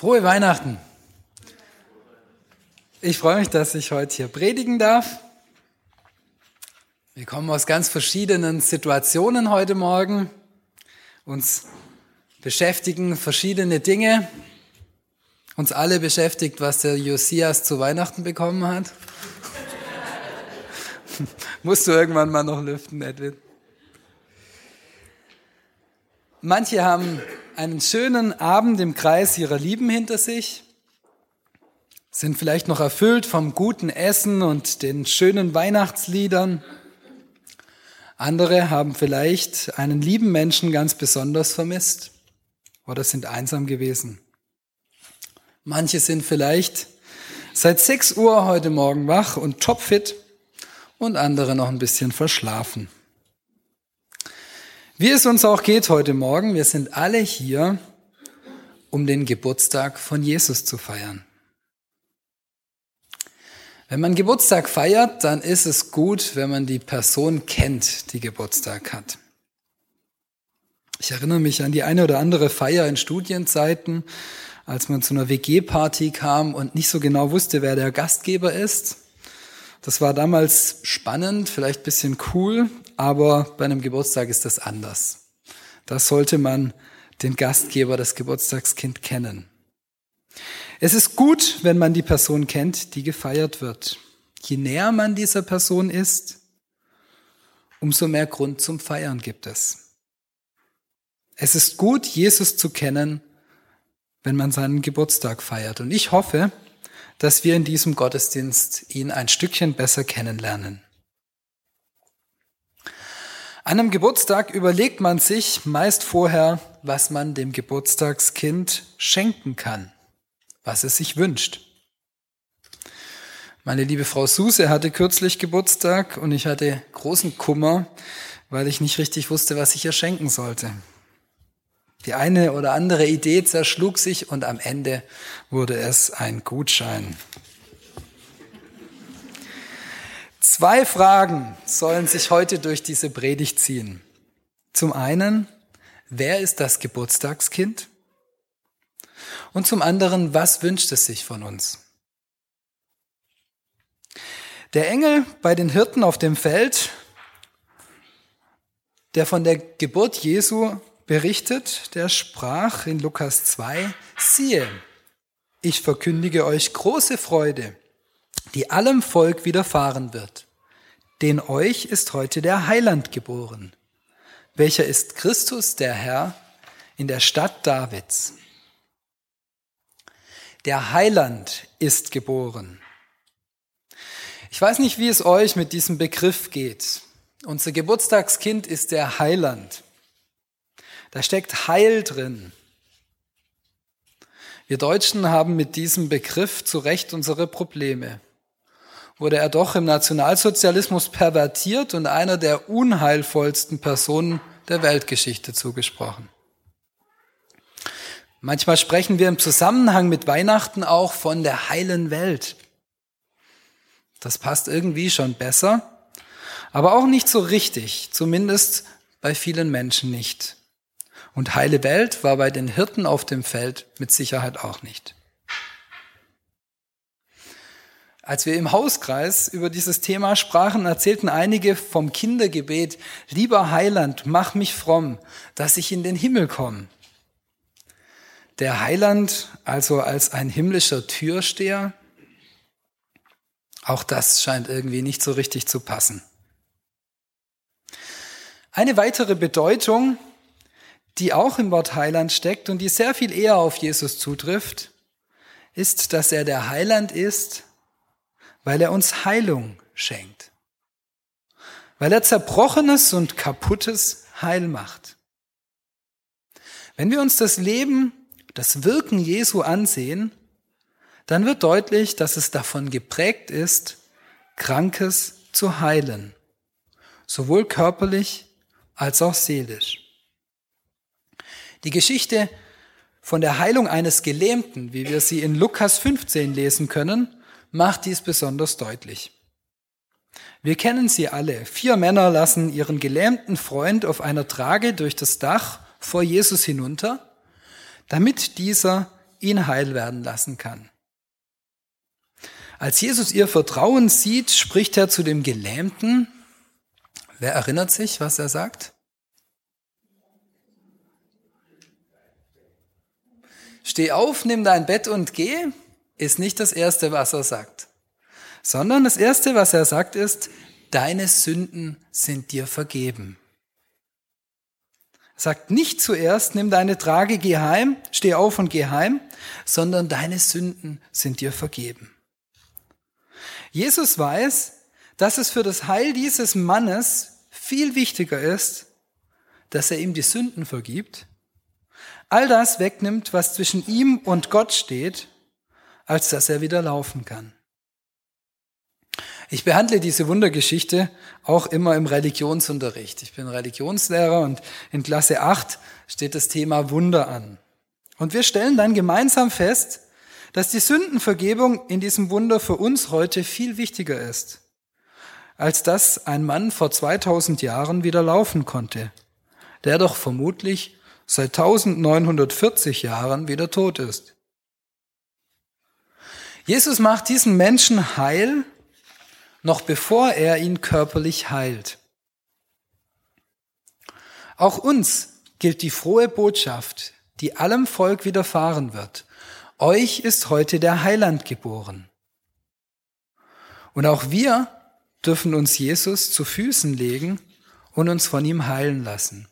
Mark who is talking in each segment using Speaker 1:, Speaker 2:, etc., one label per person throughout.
Speaker 1: Frohe Weihnachten. Ich freue mich, dass ich heute hier predigen darf. Wir kommen aus ganz verschiedenen Situationen heute Morgen. Uns beschäftigen verschiedene Dinge. Uns alle beschäftigt, was der Josias zu Weihnachten bekommen hat. Musst du irgendwann mal noch lüften, Edwin. Manche haben einen schönen Abend im Kreis ihrer Lieben hinter sich, sind vielleicht noch erfüllt vom guten Essen und den schönen Weihnachtsliedern. Andere haben vielleicht einen lieben Menschen ganz besonders vermisst oder sind einsam gewesen. Manche sind vielleicht seit 6 Uhr heute Morgen wach und topfit und andere noch ein bisschen verschlafen. Wie es uns auch geht heute Morgen, wir sind alle hier, um den Geburtstag von Jesus zu feiern. Wenn man Geburtstag feiert, dann ist es gut, wenn man die Person kennt, die Geburtstag hat. Ich erinnere mich an die eine oder andere Feier in Studienzeiten, als man zu einer WG-Party kam und nicht so genau wusste, wer der Gastgeber ist. Das war damals spannend, vielleicht bisschen cool, aber bei einem Geburtstag ist das anders. Da sollte man den Gastgeber, das Geburtstagskind kennen. Es ist gut, wenn man die Person kennt, die gefeiert wird. Je näher man dieser Person ist, umso mehr Grund zum Feiern gibt es. Es ist gut, Jesus zu kennen, wenn man seinen Geburtstag feiert. Und ich hoffe, dass wir in diesem Gottesdienst ihn ein Stückchen besser kennenlernen. An einem Geburtstag überlegt man sich meist vorher, was man dem Geburtstagskind schenken kann, was es sich wünscht. Meine liebe Frau Suse hatte kürzlich Geburtstag und ich hatte großen Kummer, weil ich nicht richtig wusste, was ich ihr schenken sollte. Die eine oder andere Idee zerschlug sich und am Ende wurde es ein Gutschein. Zwei Fragen sollen sich heute durch diese Predigt ziehen. Zum einen, wer ist das Geburtstagskind? Und zum anderen, was wünscht es sich von uns? Der Engel bei den Hirten auf dem Feld, der von der Geburt Jesu berichtet, der sprach in Lukas 2, siehe, ich verkündige euch große Freude, die allem Volk widerfahren wird. Denn euch ist heute der Heiland geboren, welcher ist Christus der Herr in der Stadt Davids. Der Heiland ist geboren. Ich weiß nicht, wie es euch mit diesem Begriff geht. Unser Geburtstagskind ist der Heiland. Da steckt Heil drin. Wir Deutschen haben mit diesem Begriff zu Recht unsere Probleme. Wurde er doch im Nationalsozialismus pervertiert und einer der unheilvollsten Personen der Weltgeschichte zugesprochen. Manchmal sprechen wir im Zusammenhang mit Weihnachten auch von der heilen Welt. Das passt irgendwie schon besser, aber auch nicht so richtig, zumindest bei vielen Menschen nicht. Und heile Welt war bei den Hirten auf dem Feld mit Sicherheit auch nicht. Als wir im Hauskreis über dieses Thema sprachen, erzählten einige vom Kindergebet, lieber Heiland, mach mich fromm, dass ich in den Himmel komme. Der Heiland also als ein himmlischer Türsteher, auch das scheint irgendwie nicht so richtig zu passen. Eine weitere Bedeutung die auch im Wort Heiland steckt und die sehr viel eher auf Jesus zutrifft, ist, dass er der Heiland ist, weil er uns Heilung schenkt. Weil er Zerbrochenes und Kaputtes heil macht. Wenn wir uns das Leben, das Wirken Jesu ansehen, dann wird deutlich, dass es davon geprägt ist, Krankes zu heilen, sowohl körperlich als auch seelisch. Die Geschichte von der Heilung eines Gelähmten, wie wir sie in Lukas 15 lesen können, macht dies besonders deutlich. Wir kennen sie alle. Vier Männer lassen ihren gelähmten Freund auf einer Trage durch das Dach vor Jesus hinunter, damit dieser ihn heil werden lassen kann. Als Jesus ihr Vertrauen sieht, spricht er zu dem Gelähmten. Wer erinnert sich, was er sagt? Steh auf, nimm dein Bett und geh, ist nicht das Erste, was er sagt, sondern das Erste, was er sagt, ist, deine Sünden sind dir vergeben. Er sagt nicht zuerst, nimm deine Trage, geh heim, steh auf und geh heim, sondern deine Sünden sind dir vergeben. Jesus weiß, dass es für das Heil dieses Mannes viel wichtiger ist, dass er ihm die Sünden vergibt, all das wegnimmt, was zwischen ihm und Gott steht, als dass er wieder laufen kann. Ich behandle diese Wundergeschichte auch immer im Religionsunterricht. Ich bin Religionslehrer und in Klasse 8 steht das Thema Wunder an. Und wir stellen dann gemeinsam fest, dass die Sündenvergebung in diesem Wunder für uns heute viel wichtiger ist, als dass ein Mann vor 2000 Jahren wieder laufen konnte, der doch vermutlich seit 1940 Jahren wieder tot ist. Jesus macht diesen Menschen heil, noch bevor er ihn körperlich heilt. Auch uns gilt die frohe Botschaft, die allem Volk widerfahren wird. Euch ist heute der Heiland geboren. Und auch wir dürfen uns Jesus zu Füßen legen und uns von ihm heilen lassen.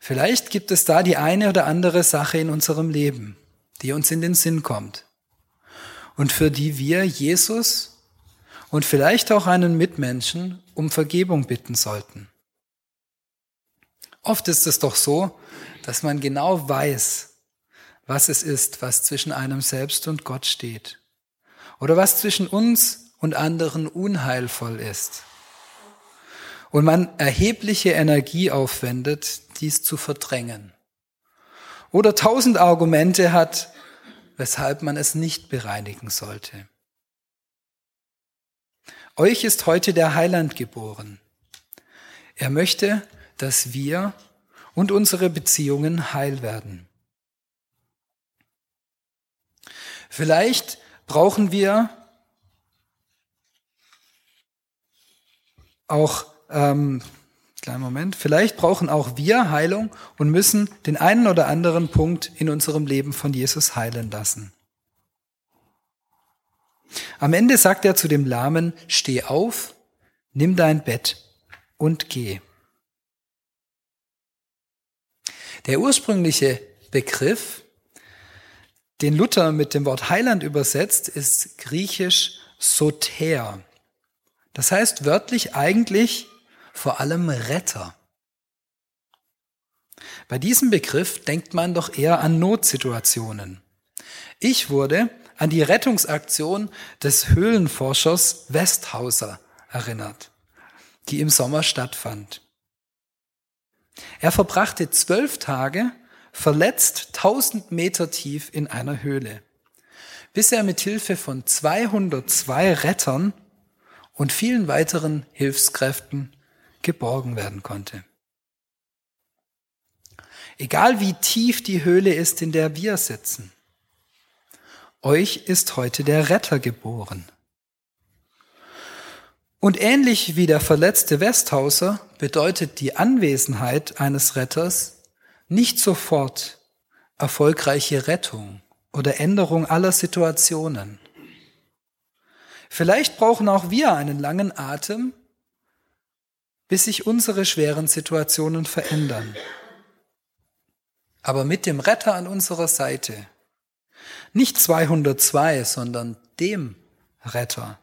Speaker 1: Vielleicht gibt es da die eine oder andere Sache in unserem Leben, die uns in den Sinn kommt und für die wir Jesus und vielleicht auch einen Mitmenschen um Vergebung bitten sollten. Oft ist es doch so, dass man genau weiß, was es ist, was zwischen einem selbst und Gott steht. Oder was zwischen uns und anderen unheilvoll ist. Und man erhebliche Energie aufwendet, dies zu verdrängen. Oder tausend Argumente hat, weshalb man es nicht bereinigen sollte. Euch ist heute der Heiland geboren. Er möchte, dass wir und unsere Beziehungen heil werden. Vielleicht brauchen wir auch ähm, Kleinen Moment. Vielleicht brauchen auch wir Heilung und müssen den einen oder anderen Punkt in unserem Leben von Jesus heilen lassen. Am Ende sagt er zu dem Lahmen, steh auf, nimm dein Bett und geh. Der ursprüngliche Begriff, den Luther mit dem Wort Heiland übersetzt, ist griechisch Soter. Das heißt wörtlich eigentlich vor allem Retter. Bei diesem Begriff denkt man doch eher an Notsituationen. Ich wurde an die Rettungsaktion des Höhlenforschers Westhauser erinnert, die im Sommer stattfand. Er verbrachte zwölf Tage verletzt 1000 Meter tief in einer Höhle, bis er mit Hilfe von 202 Rettern und vielen weiteren Hilfskräften geborgen werden konnte. Egal wie tief die Höhle ist, in der wir sitzen, euch ist heute der Retter geboren. Und ähnlich wie der verletzte Westhauser bedeutet die Anwesenheit eines Retters nicht sofort erfolgreiche Rettung oder Änderung aller Situationen. Vielleicht brauchen auch wir einen langen Atem, bis sich unsere schweren Situationen verändern. Aber mit dem Retter an unserer Seite, nicht 202, sondern dem Retter,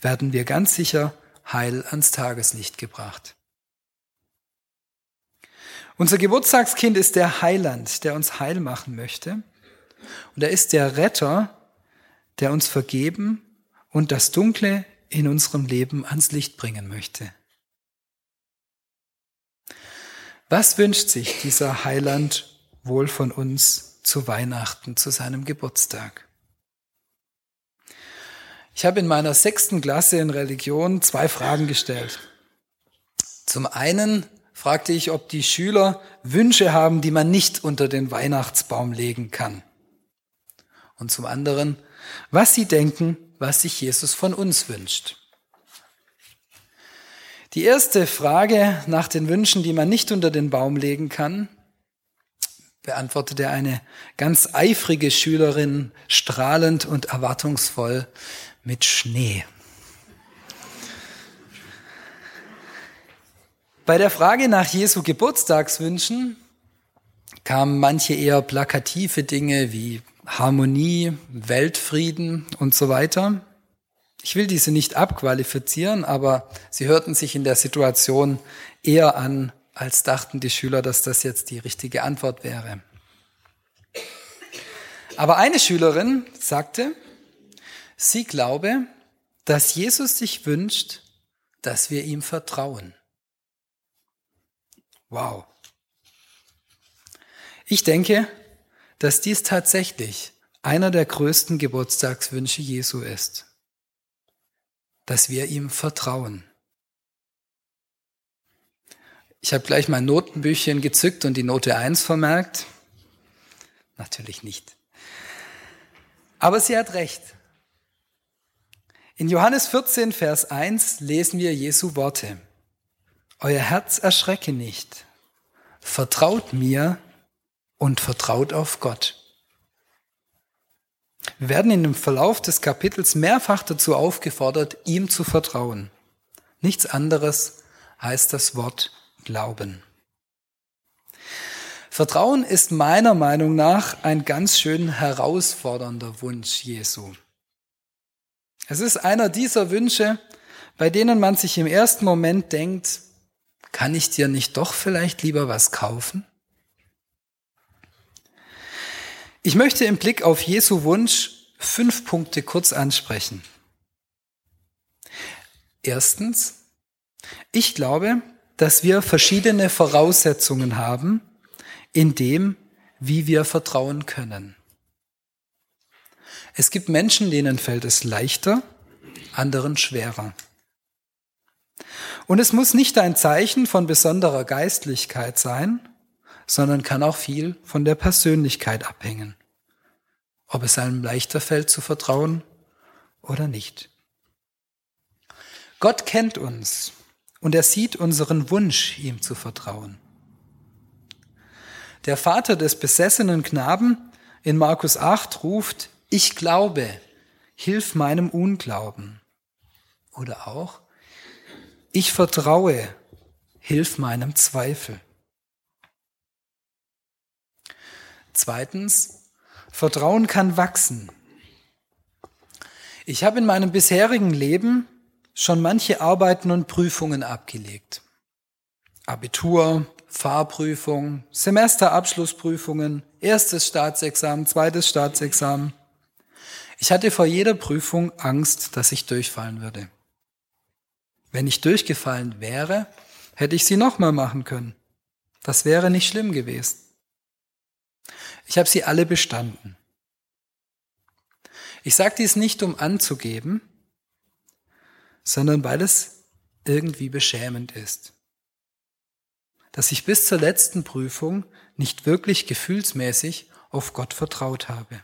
Speaker 1: werden wir ganz sicher heil ans Tageslicht gebracht. Unser Geburtstagskind ist der Heiland, der uns heil machen möchte. Und er ist der Retter, der uns vergeben und das Dunkle in unserem Leben ans Licht bringen möchte. Was wünscht sich dieser Heiland wohl von uns zu Weihnachten, zu seinem Geburtstag? Ich habe in meiner sechsten Klasse in Religion zwei Fragen gestellt. Zum einen fragte ich, ob die Schüler Wünsche haben, die man nicht unter den Weihnachtsbaum legen kann. Und zum anderen, was sie denken, was sich Jesus von uns wünscht. Die erste Frage nach den Wünschen, die man nicht unter den Baum legen kann, beantwortete eine ganz eifrige Schülerin strahlend und erwartungsvoll mit Schnee. Bei der Frage nach Jesu Geburtstagswünschen kamen manche eher plakative Dinge wie Harmonie, Weltfrieden und so weiter. Ich will diese nicht abqualifizieren, aber sie hörten sich in der Situation eher an, als dachten die Schüler, dass das jetzt die richtige Antwort wäre. Aber eine Schülerin sagte, sie glaube, dass Jesus sich wünscht, dass wir ihm vertrauen. Wow. Ich denke, dass dies tatsächlich einer der größten Geburtstagswünsche Jesu ist, dass wir ihm vertrauen. Ich habe gleich mein Notenbüchchen gezückt und die Note 1 vermerkt. Natürlich nicht. Aber sie hat recht. In Johannes 14, Vers 1 lesen wir Jesu Worte. Euer Herz erschrecke nicht. Vertraut mir und vertraut auf Gott. Wir werden in dem Verlauf des Kapitels mehrfach dazu aufgefordert, ihm zu vertrauen. Nichts anderes heißt das Wort Glauben. Vertrauen ist meiner Meinung nach ein ganz schön herausfordernder Wunsch Jesu. Es ist einer dieser Wünsche, bei denen man sich im ersten Moment denkt, kann ich dir nicht doch vielleicht lieber was kaufen? Ich möchte im Blick auf Jesu Wunsch fünf Punkte kurz ansprechen. Erstens, ich glaube, dass wir verschiedene Voraussetzungen haben, in dem, wie wir vertrauen können. Es gibt Menschen, denen fällt es leichter, anderen schwerer. Und es muss nicht ein Zeichen von besonderer Geistlichkeit sein, sondern kann auch viel von der Persönlichkeit abhängen. Ob es einem leichter fällt zu vertrauen oder nicht. Gott kennt uns und er sieht unseren Wunsch, ihm zu vertrauen. Der Vater des besessenen Knaben in Markus 8 ruft, ich glaube, hilf meinem Unglauben. Oder auch, ich vertraue, hilf meinem Zweifel. Zweitens, Vertrauen kann wachsen. Ich habe in meinem bisherigen Leben schon manche Arbeiten und Prüfungen abgelegt. Abitur, Fahrprüfung, Semesterabschlussprüfungen, erstes Staatsexamen, zweites Staatsexamen. Ich hatte vor jeder Prüfung Angst, dass ich durchfallen würde. Wenn ich durchgefallen wäre, hätte ich sie nochmal machen können. Das wäre nicht schlimm gewesen. Ich habe sie alle bestanden. Ich sage dies nicht, um anzugeben, sondern weil es irgendwie beschämend ist. Dass ich bis zur letzten Prüfung nicht wirklich gefühlsmäßig auf Gott vertraut habe.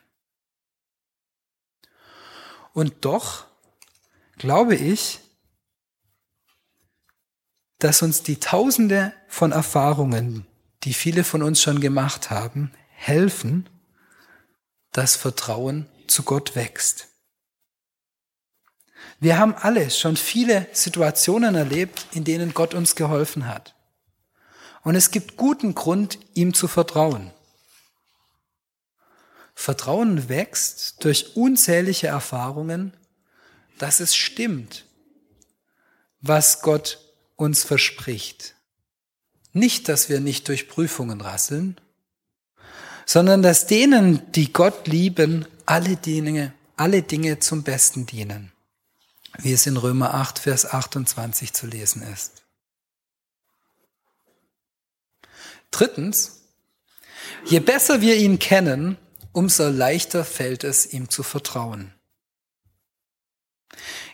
Speaker 1: Und doch glaube ich, dass uns die Tausende von Erfahrungen, die viele von uns schon gemacht haben, helfen, dass Vertrauen zu Gott wächst. Wir haben alle schon viele Situationen erlebt, in denen Gott uns geholfen hat. Und es gibt guten Grund, ihm zu vertrauen. Vertrauen wächst durch unzählige Erfahrungen, dass es stimmt, was Gott uns verspricht. Nicht, dass wir nicht durch Prüfungen rasseln, sondern dass denen, die Gott lieben, alle Dinge, alle Dinge zum Besten dienen, wie es in Römer 8, Vers 28 zu lesen ist. Drittens, je besser wir ihn kennen, umso leichter fällt es, ihm zu vertrauen.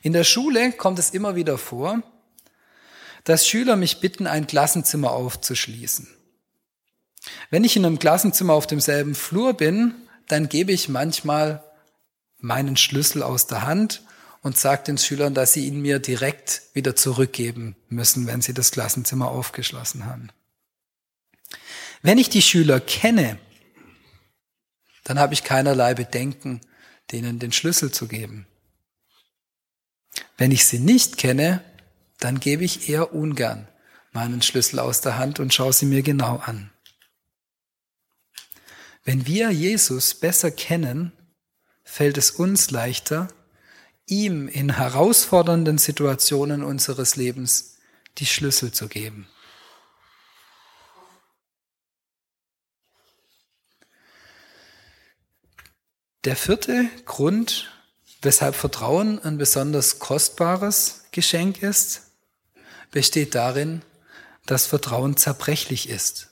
Speaker 1: In der Schule kommt es immer wieder vor, dass Schüler mich bitten, ein Klassenzimmer aufzuschließen. Wenn ich in einem Klassenzimmer auf demselben Flur bin, dann gebe ich manchmal meinen Schlüssel aus der Hand und sage den Schülern, dass sie ihn mir direkt wieder zurückgeben müssen, wenn sie das Klassenzimmer aufgeschlossen haben. Wenn ich die Schüler kenne, dann habe ich keinerlei Bedenken, denen den Schlüssel zu geben. Wenn ich sie nicht kenne, dann gebe ich eher ungern meinen Schlüssel aus der Hand und schaue sie mir genau an. Wenn wir Jesus besser kennen, fällt es uns leichter, ihm in herausfordernden Situationen unseres Lebens die Schlüssel zu geben. Der vierte Grund, weshalb Vertrauen ein besonders kostbares Geschenk ist, besteht darin, dass Vertrauen zerbrechlich ist.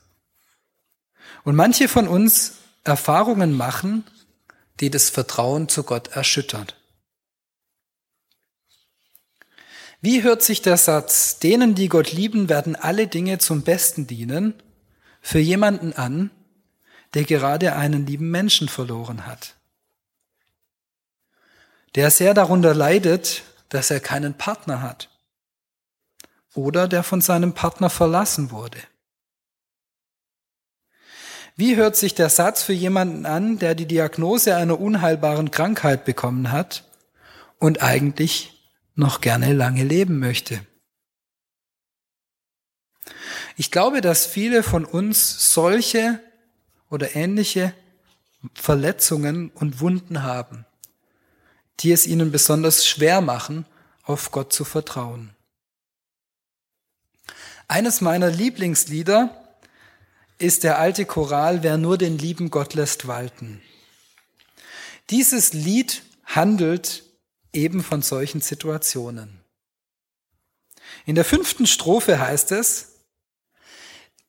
Speaker 1: Und manche von uns Erfahrungen machen, die das Vertrauen zu Gott erschüttert. Wie hört sich der Satz, denen, die Gott lieben, werden alle Dinge zum Besten dienen, für jemanden an, der gerade einen lieben Menschen verloren hat? Der sehr darunter leidet, dass er keinen Partner hat oder der von seinem Partner verlassen wurde. Wie hört sich der Satz für jemanden an, der die Diagnose einer unheilbaren Krankheit bekommen hat und eigentlich noch gerne lange leben möchte? Ich glaube, dass viele von uns solche oder ähnliche Verletzungen und Wunden haben, die es ihnen besonders schwer machen, auf Gott zu vertrauen. Eines meiner Lieblingslieder ist der alte Choral Wer nur den lieben Gott lässt walten. Dieses Lied handelt eben von solchen Situationen. In der fünften Strophe heißt es,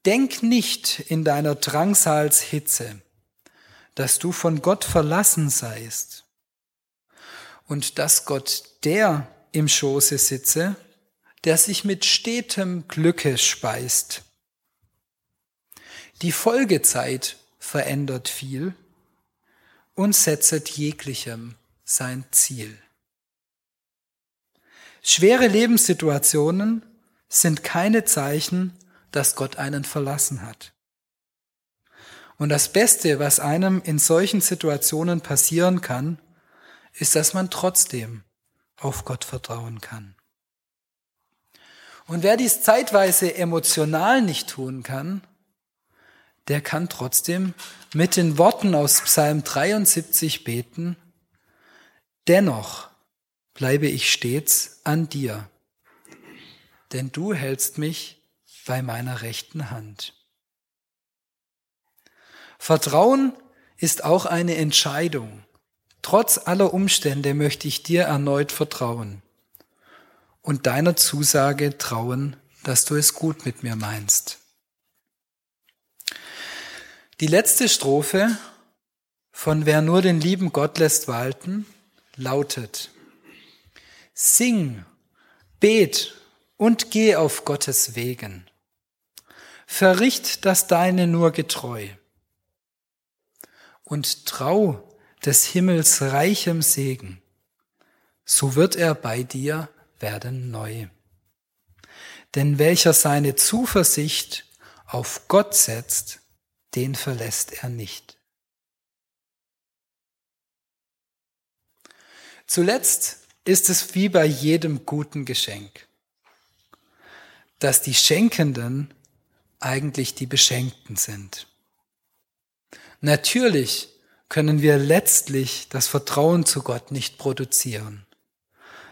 Speaker 1: Denk nicht in deiner Drangsalshitze, dass du von Gott verlassen seist und dass Gott der im Schoße sitze, der sich mit stetem Glücke speist die Folgezeit verändert viel und setzet jeglichem sein Ziel. Schwere Lebenssituationen sind keine Zeichen, dass Gott einen verlassen hat. Und das Beste, was einem in solchen Situationen passieren kann, ist, dass man trotzdem auf Gott vertrauen kann. Und wer dies zeitweise emotional nicht tun kann, der kann trotzdem mit den Worten aus Psalm 73 beten, dennoch bleibe ich stets an dir, denn du hältst mich bei meiner rechten Hand. Vertrauen ist auch eine Entscheidung. Trotz aller Umstände möchte ich dir erneut vertrauen und deiner Zusage trauen, dass du es gut mit mir meinst. Die letzte Strophe von Wer nur den lieben Gott lässt walten lautet, Sing, bet und geh auf Gottes Wegen. Verricht das Deine nur getreu und trau des Himmels reichem Segen, so wird er bei dir werden neu. Denn welcher seine Zuversicht auf Gott setzt, den verlässt er nicht. Zuletzt ist es wie bei jedem guten Geschenk, dass die Schenkenden eigentlich die Beschenkten sind. Natürlich können wir letztlich das Vertrauen zu Gott nicht produzieren,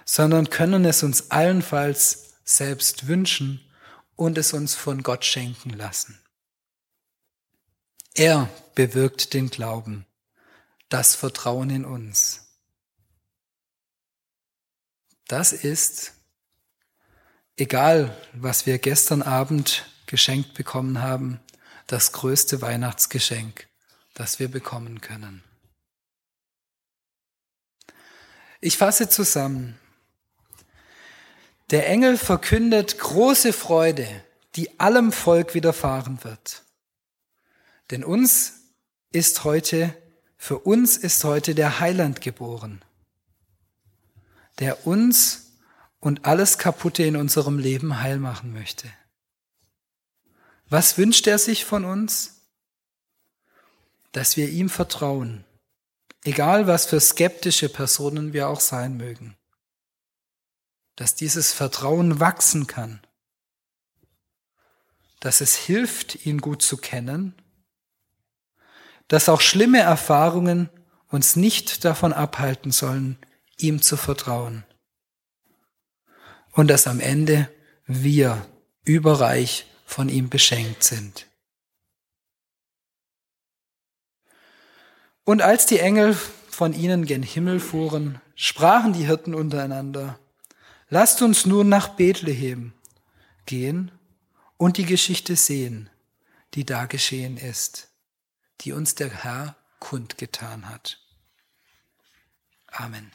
Speaker 1: sondern können es uns allenfalls selbst wünschen und es uns von Gott schenken lassen. Er bewirkt den Glauben, das Vertrauen in uns. Das ist, egal was wir gestern Abend geschenkt bekommen haben, das größte Weihnachtsgeschenk, das wir bekommen können. Ich fasse zusammen. Der Engel verkündet große Freude, die allem Volk widerfahren wird. Denn uns ist heute, für uns ist heute der Heiland geboren, der uns und alles Kaputte in unserem Leben heil machen möchte. Was wünscht er sich von uns? Dass wir ihm vertrauen, egal was für skeptische Personen wir auch sein mögen. Dass dieses Vertrauen wachsen kann. Dass es hilft, ihn gut zu kennen. Dass auch schlimme Erfahrungen uns nicht davon abhalten sollen, ihm zu vertrauen. Und dass am Ende wir überreich von ihm beschenkt sind. Und als die Engel von ihnen gen Himmel fuhren, sprachen die Hirten untereinander, lasst uns nun nach Bethlehem gehen und die Geschichte sehen, die da geschehen ist, die uns der Herr kundgetan hat. Amen.